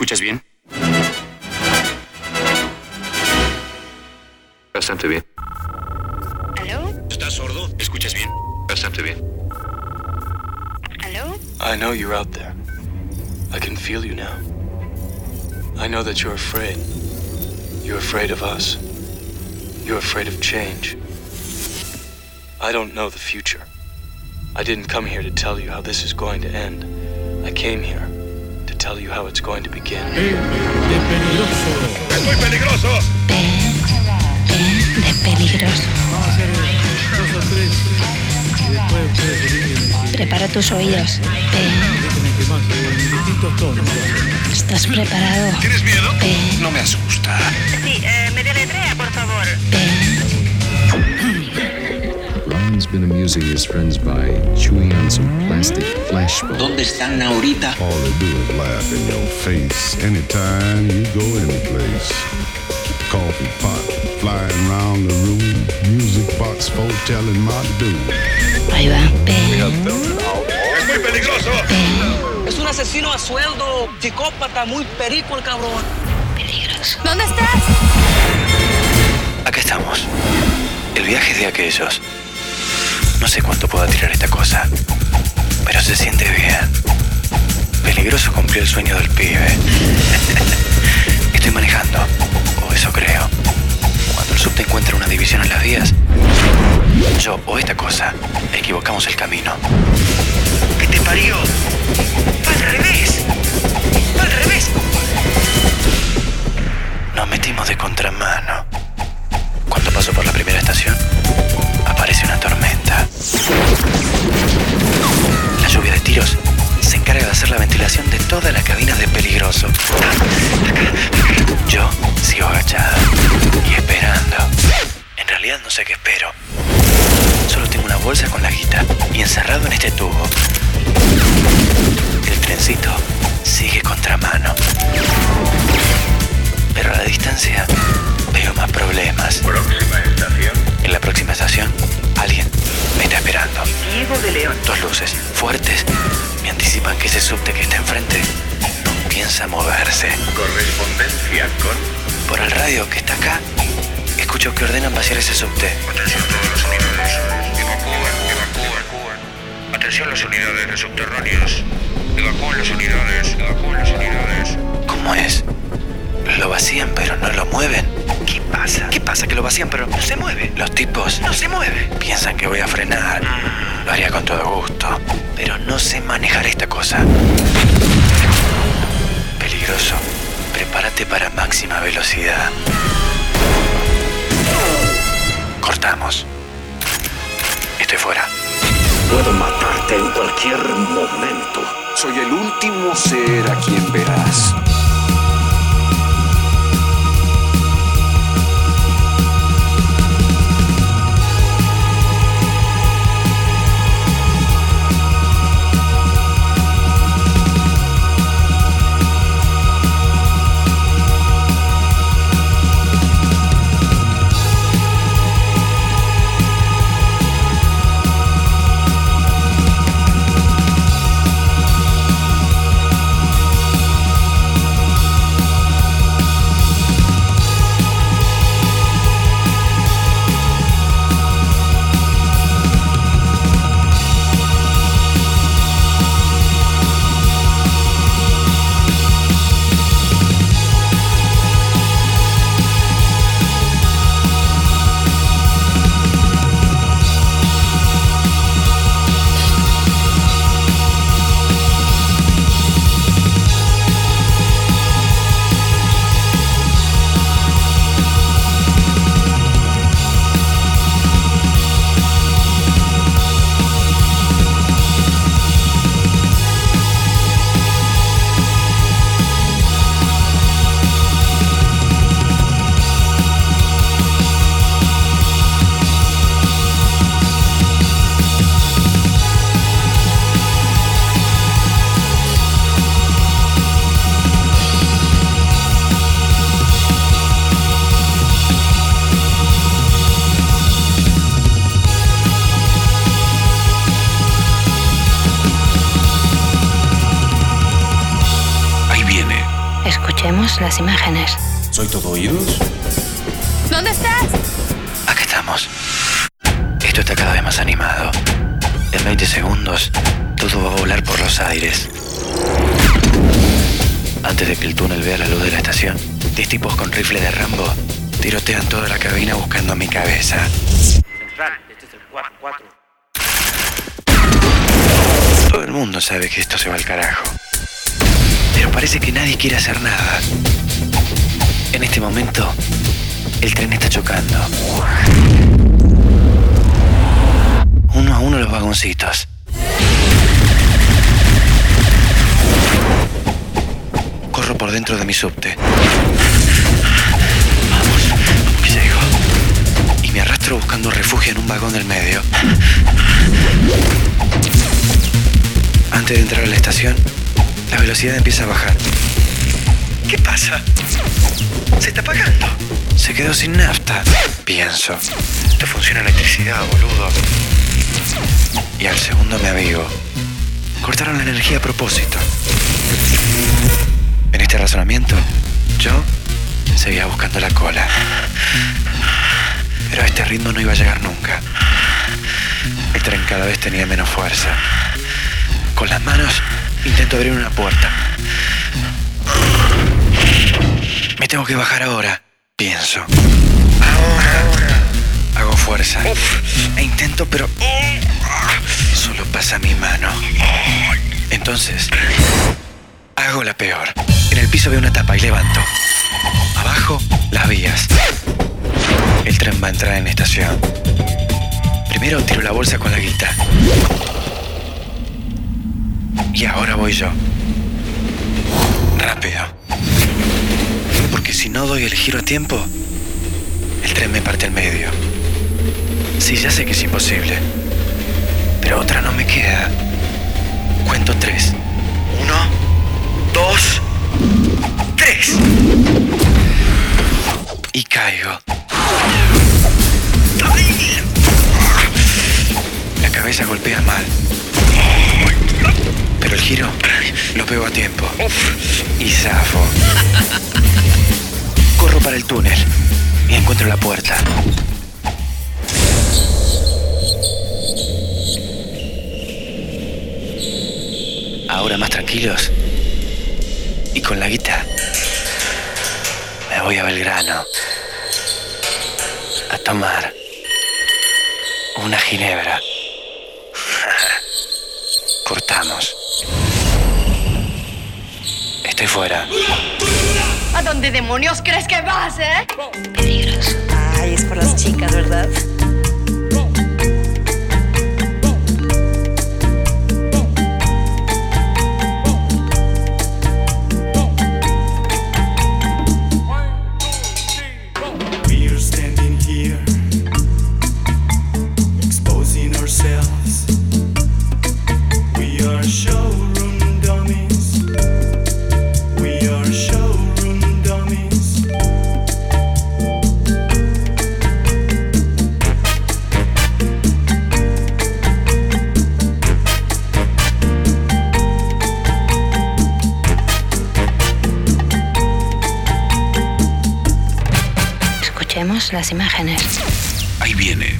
¿Escuchas bien? Bastante bien. ¿Aló? ¿Estás sordo? ¿Escuchas bien? Bastante bien. ¿Aló? I know you're out there. I can feel you now. I know that you're afraid. You're afraid of us. You're afraid of change. I don't know the future. I didn't come here to tell you how this is going to end. I came here to tell you how it's going to begin. de peligroso. ¡Es muy peligroso! De peligroso. Vamos a hacer dos o tres. Y después ustedes Prepara tus oídos. tonos. ¿Estás preparado? ¿Tienes miedo? No me asusta. Sí, eh, me deletrea, por favor. Ryan's been amusing his friends by chewing on some plastic flashbulbs. ¿Dónde están ahorita? All they do is laugh in your face anytime you go any place. Coffee pot flying round the room, music box foretelling my doom. Ahí va. ¡Es muy peligroso! Es un asesino a sueldo, psicópata, muy perico el cabrón. Peligroso. ¿Dónde estás? Acá estamos. El viaje de aquellos. No sé cuánto pueda tirar esta cosa, pero se siente bien. Peligroso cumplió el sueño del pibe. Estoy manejando, o eso creo. Cuando el subte encuentra una división en las vías, yo o esta cosa equivocamos el camino. ¿Qué te parió? Al revés. Al revés. Nos metimos de contramano. Cuando paso por la primera estación, aparece una tormenta. La lluvia de tiros se encarga de hacer la ventilación de todas las cabinas de peligroso. Yo sigo agachado y esperando. En realidad no sé qué espero. Solo tengo una bolsa con la guita y encerrado en este tubo. El trencito sigue contramano. Pero a la distancia veo más problemas. Próxima estación. En la próxima estación, alguien me está esperando. Diego de León. Dos luces fuertes me anticipan que ese subte que está enfrente no piensa moverse. Correspondencia con... Por el radio que está acá, escucho que ordenan vaciar ese subte. Atención todas las unidades. Evacúen, evacúen. Atención las unidades de subterráneos. Evacúen las unidades. Evacúen las unidades. ¿Cómo es? Lo vacían pero no lo mueven. ¿Qué pasa? ¿Qué pasa que lo vacían pero no se mueve? Los tipos No se mueve. piensan que voy a frenar. Lo haría con todo gusto. Pero no sé manejar esta cosa. Peligroso. Prepárate para máxima velocidad. Cortamos. Estoy fuera. Puedo matarte en cualquier momento. Soy el último ser a quien verás. Las imágenes. ¿Soy todo oídos? ¿Dónde estás? Acá estamos. Esto está cada vez más animado. En 20 segundos, todo va a volar por los aires. Antes de que el túnel vea la luz de la estación, 10 tipos con rifle de Rambo tirotean toda la cabina buscando mi cabeza. Central, este es el 4. Todo el mundo sabe que esto se va al carajo. Parece que nadie quiere hacer nada. En este momento, el tren está chocando. Uno a uno los vagoncitos. Corro por dentro de mi subte. Vamos, vamos que llego. Y me arrastro buscando refugio en un vagón del medio. Antes de entrar a la estación, la velocidad empieza a bajar. ¿Qué pasa? Se está apagando. Se quedó sin nafta. Pienso. Esto funciona electricidad, boludo. Y al segundo me avivo. Cortaron la energía a propósito. En este razonamiento, yo seguía buscando la cola. Pero a este ritmo no iba a llegar nunca. El tren cada vez tenía menos fuerza. Con las manos intento abrir una puerta. Me tengo que bajar ahora, pienso. Ahora. Hago fuerza. E intento, pero... Solo pasa mi mano. Entonces, hago la peor. En el piso veo una tapa y levanto. Abajo, las vías. El tren va a entrar en estación. Primero tiro la bolsa con la guita. Y ahora voy yo. Rápido. Porque si no doy el giro a tiempo, el tren me parte al medio. Sí, ya sé que es imposible. Pero otra no me queda. Cuento tres. Uno, dos, tres. Y caigo. La cabeza golpea mal. Pero el giro lo pego a tiempo. Y zafo. Corro para el túnel y encuentro la puerta. Ahora más tranquilos. Y con la guita me voy a Belgrano. A tomar una ginebra. Cortamos. Estoy fuera. ¿A dónde demonios crees que vas, eh? Peligroso. Ay, es por las chicas, ¿verdad? Las imágenes. Ahí viene.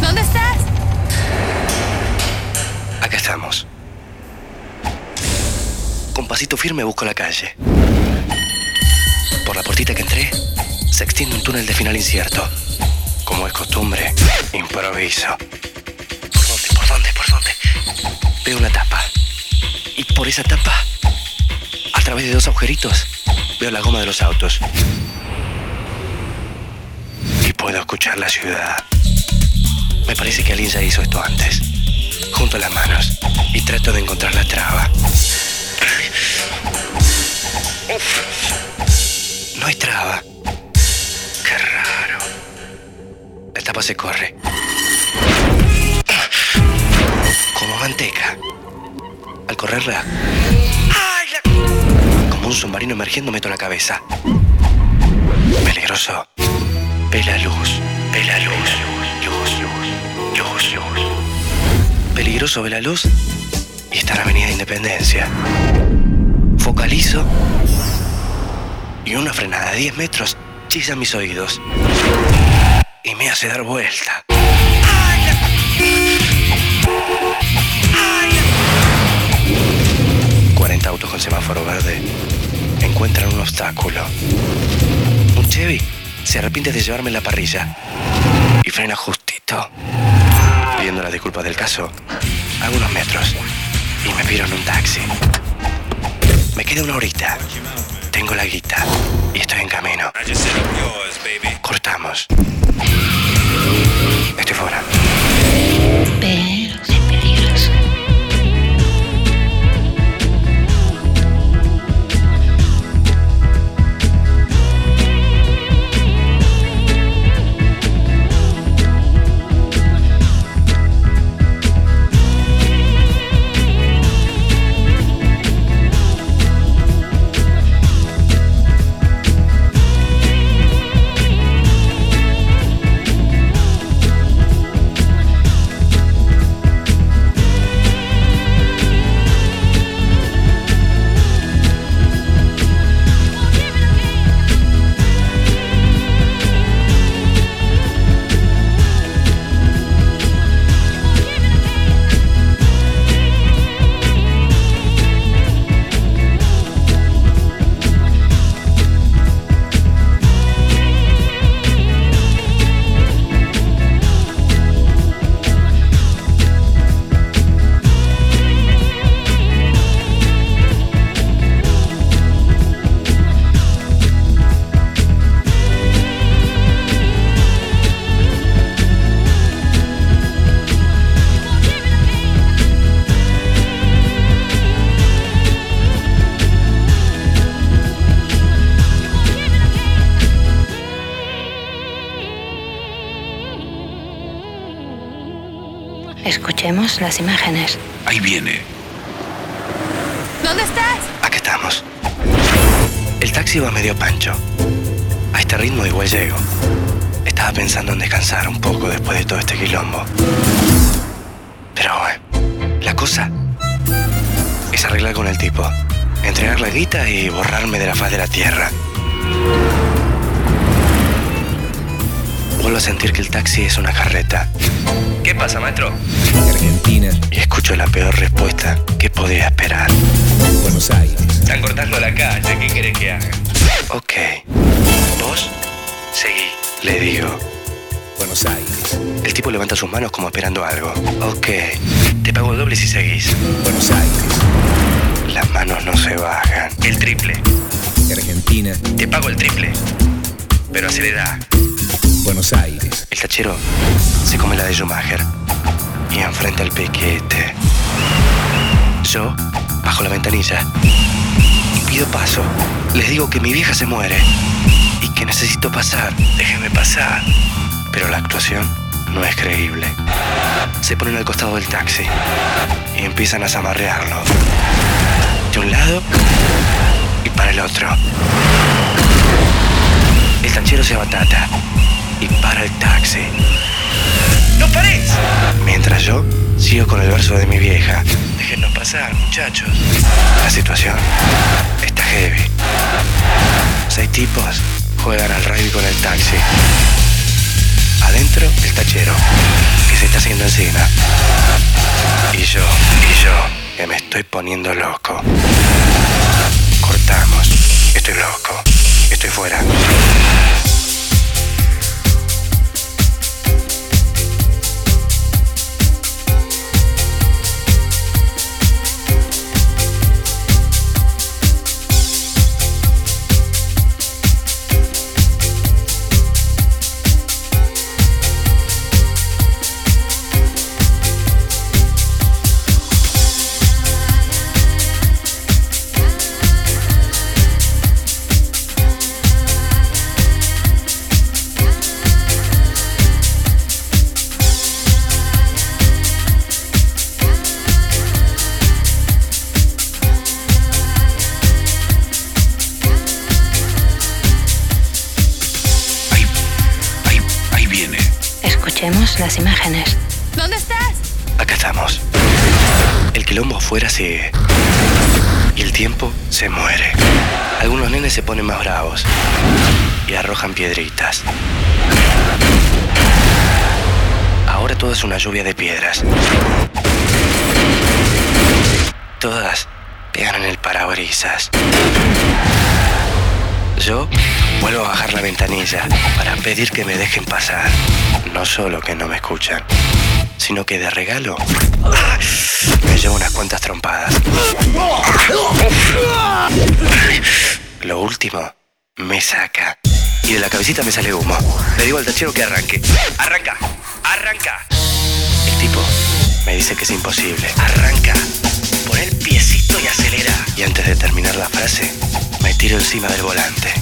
¿Dónde estás? Acá estamos. Con pasito firme busco la calle. Por la puertita que entré, se extiende un túnel de final incierto. Como es costumbre, improviso. ¿Por dónde? ¿Por dónde? ¿Por dónde? Veo una tapa. Y por esa tapa, a través de dos agujeritos, veo la goma de los autos. Y puedo escuchar la ciudad. Me parece que alguien ya hizo esto antes. Junto las manos y trato de encontrar la traba. No hay traba. Qué raro. La tapa se corre. Como manteca. Al correrla. Un submarino emergiendo meto la cabeza. Peligroso. Ve la luz. Ve la luz. Luz, luz, luz, luz. Peligroso ve la luz y está la Avenida Independencia. Focalizo y una frenada de 10 metros chisa mis oídos y me hace dar vuelta. 40 autos con semáforo verde encuentran un obstáculo. Un Chevy se arrepiente de llevarme la parrilla y frena justito. Pidiendo las disculpas del caso, hago unos metros y me piro en un taxi. Me queda una horita. Tengo la guita y estoy en camino. Cortamos. Estoy fuera. Escuchemos las imágenes. Ahí viene. ¿Dónde estás? Aquí estamos. El taxi va medio pancho. A este ritmo igual llego. Estaba pensando en descansar un poco después de todo este quilombo. Pero bueno, la cosa es arreglar con el tipo. Entregar la guita y borrarme de la faz de la tierra. Vuelvo a sentir que el taxi es una carreta. ¿Qué pasa, maestro? Argentina, Y escucho la peor respuesta que podía esperar. Buenos Aires, Están cortando la calle, ¿qué querés que haga? Ok. ¿Vos? Seguí, le digo. Buenos Aires, El tipo levanta sus manos como esperando algo. Ok. Te pago el doble si seguís. Buenos Aires, Las manos no se bajan. El triple. Argentina, Te pago el triple. Pero acelera. Buenos Aires, El tachero se come la de Schumacher y enfrenta el piquete. Yo bajo la ventanilla y pido paso. Les digo que mi vieja se muere y que necesito pasar. Déjenme pasar. Pero la actuación no es creíble. Se ponen al costado del taxi y empiezan a zamarrearlo. De un lado y para el otro. El tanchero se abatata y para el taxi. ¡No pares! Mientras yo sigo con el verso de mi vieja. Déjenos pasar, muchachos. La situación está heavy. Seis tipos juegan al rugby con el taxi. Adentro, el tachero, que se está haciendo encima. Y yo, y yo, que me estoy poniendo loco. Cortamos. Estoy loco. Estoy fuera. Escuchemos las imágenes. ¿Dónde estás? Acá estamos. El quilombo afuera sigue. Y el tiempo se muere. Algunos nenes se ponen más bravos y arrojan piedritas. Ahora todo es una lluvia de piedras. Todas pegan en el parabrisas. Yo vuelvo a bajar la ventanilla para pedir que me dejen pasar. No solo que no me escuchan, sino que de regalo ¡ah! me llevo unas cuantas trompadas. Lo último me saca. Y de la cabecita me sale humo. Le digo al tachero que arranque. ¡Arranca! ¡Arranca! El tipo me dice que es imposible. ¡Arranca! Pon el piecito y acelera. Y antes de terminar la frase, me tiro encima del volante.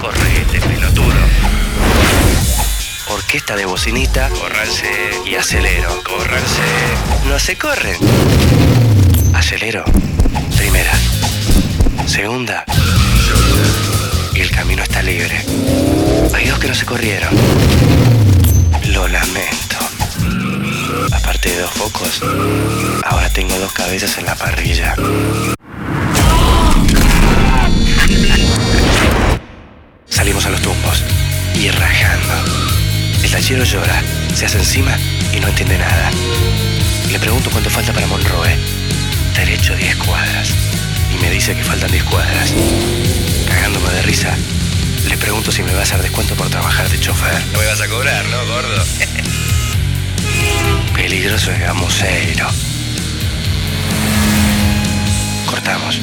Correte, pelotudo. Orquesta de bocinita, córranse y acelero, córranse. No se corren. Acelero. Primera. Segunda. Y el camino está libre. Hay dos que no se corrieron. Lo lamento. Aparte de dos focos, ahora tengo dos cabezas en la parrilla. Tachero llora, se hace encima y no entiende nada. Le pregunto cuánto falta para Monroe. Derecho 10 cuadras. Y me dice que faltan 10 cuadras. Cagándome de risa, le pregunto si me va a hacer descuento por trabajar de chofer. No me vas a cobrar, ¿no, gordo? Peligroso es gamuseiro. Cortamos.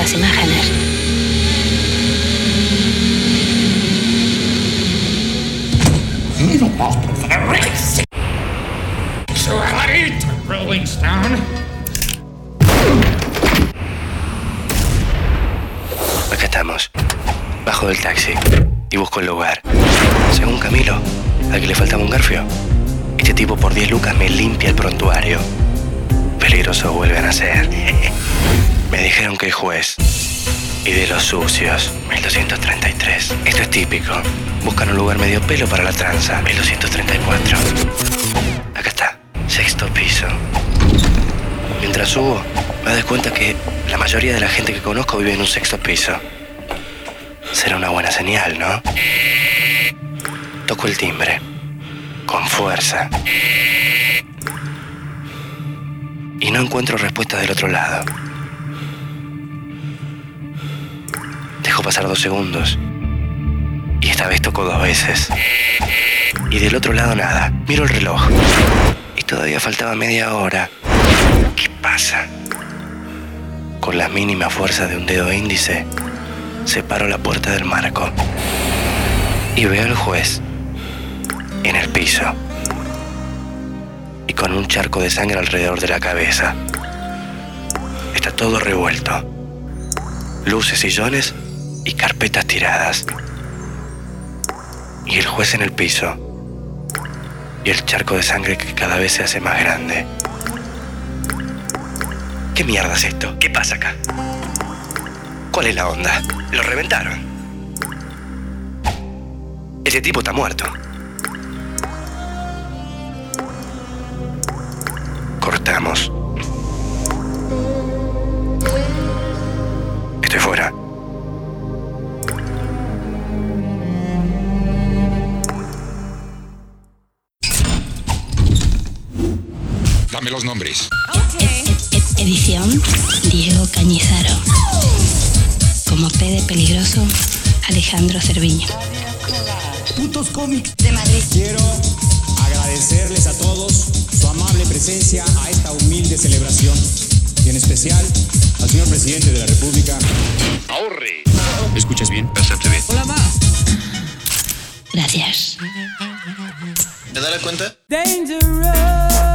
Las imágenes. Acá estamos. Bajo del taxi y busco el lugar. Según Camilo, al que le faltaba un garfio. Este tipo por 10 lucas me limpia el prontuario. Peligroso vuelven a ser. Me dijeron que el juez. Y de los sucios, 1233. Esto es típico. Buscan un lugar medio pelo para la tranza, 1234. Acá está, sexto piso. Mientras subo, me doy cuenta que la mayoría de la gente que conozco vive en un sexto piso. Será una buena señal, ¿no? Toco el timbre. Con fuerza. Y no encuentro respuesta del otro lado. Dejo pasar dos segundos. Y esta vez toco dos veces. Y del otro lado nada. Miro el reloj. Y todavía faltaba media hora. ¿Qué pasa? Con la mínima fuerza de un dedo índice, separo la puerta del marco. Y veo al juez en el piso. Y con un charco de sangre alrededor de la cabeza. Está todo revuelto. Luces, sillones y carpetas tiradas. Y el juez en el piso. Y el charco de sangre que cada vez se hace más grande. ¿Qué mierda es esto? ¿Qué pasa acá? ¿Cuál es la onda? ¿Lo reventaron? Ese tipo está muerto. Cortamos. Estoy fuera. Los nombres. Edición Diego Cañizaro. Como P de peligroso, Alejandro Cerviño. Putos cómics de Madrid. Quiero agradecerles a todos su amable presencia a esta humilde celebración y en especial al señor presidente de la República. Ahorre. ¿Me escuchas bien? Bastante bien. Hola, ma. Gracias. ¿Te das cuenta? I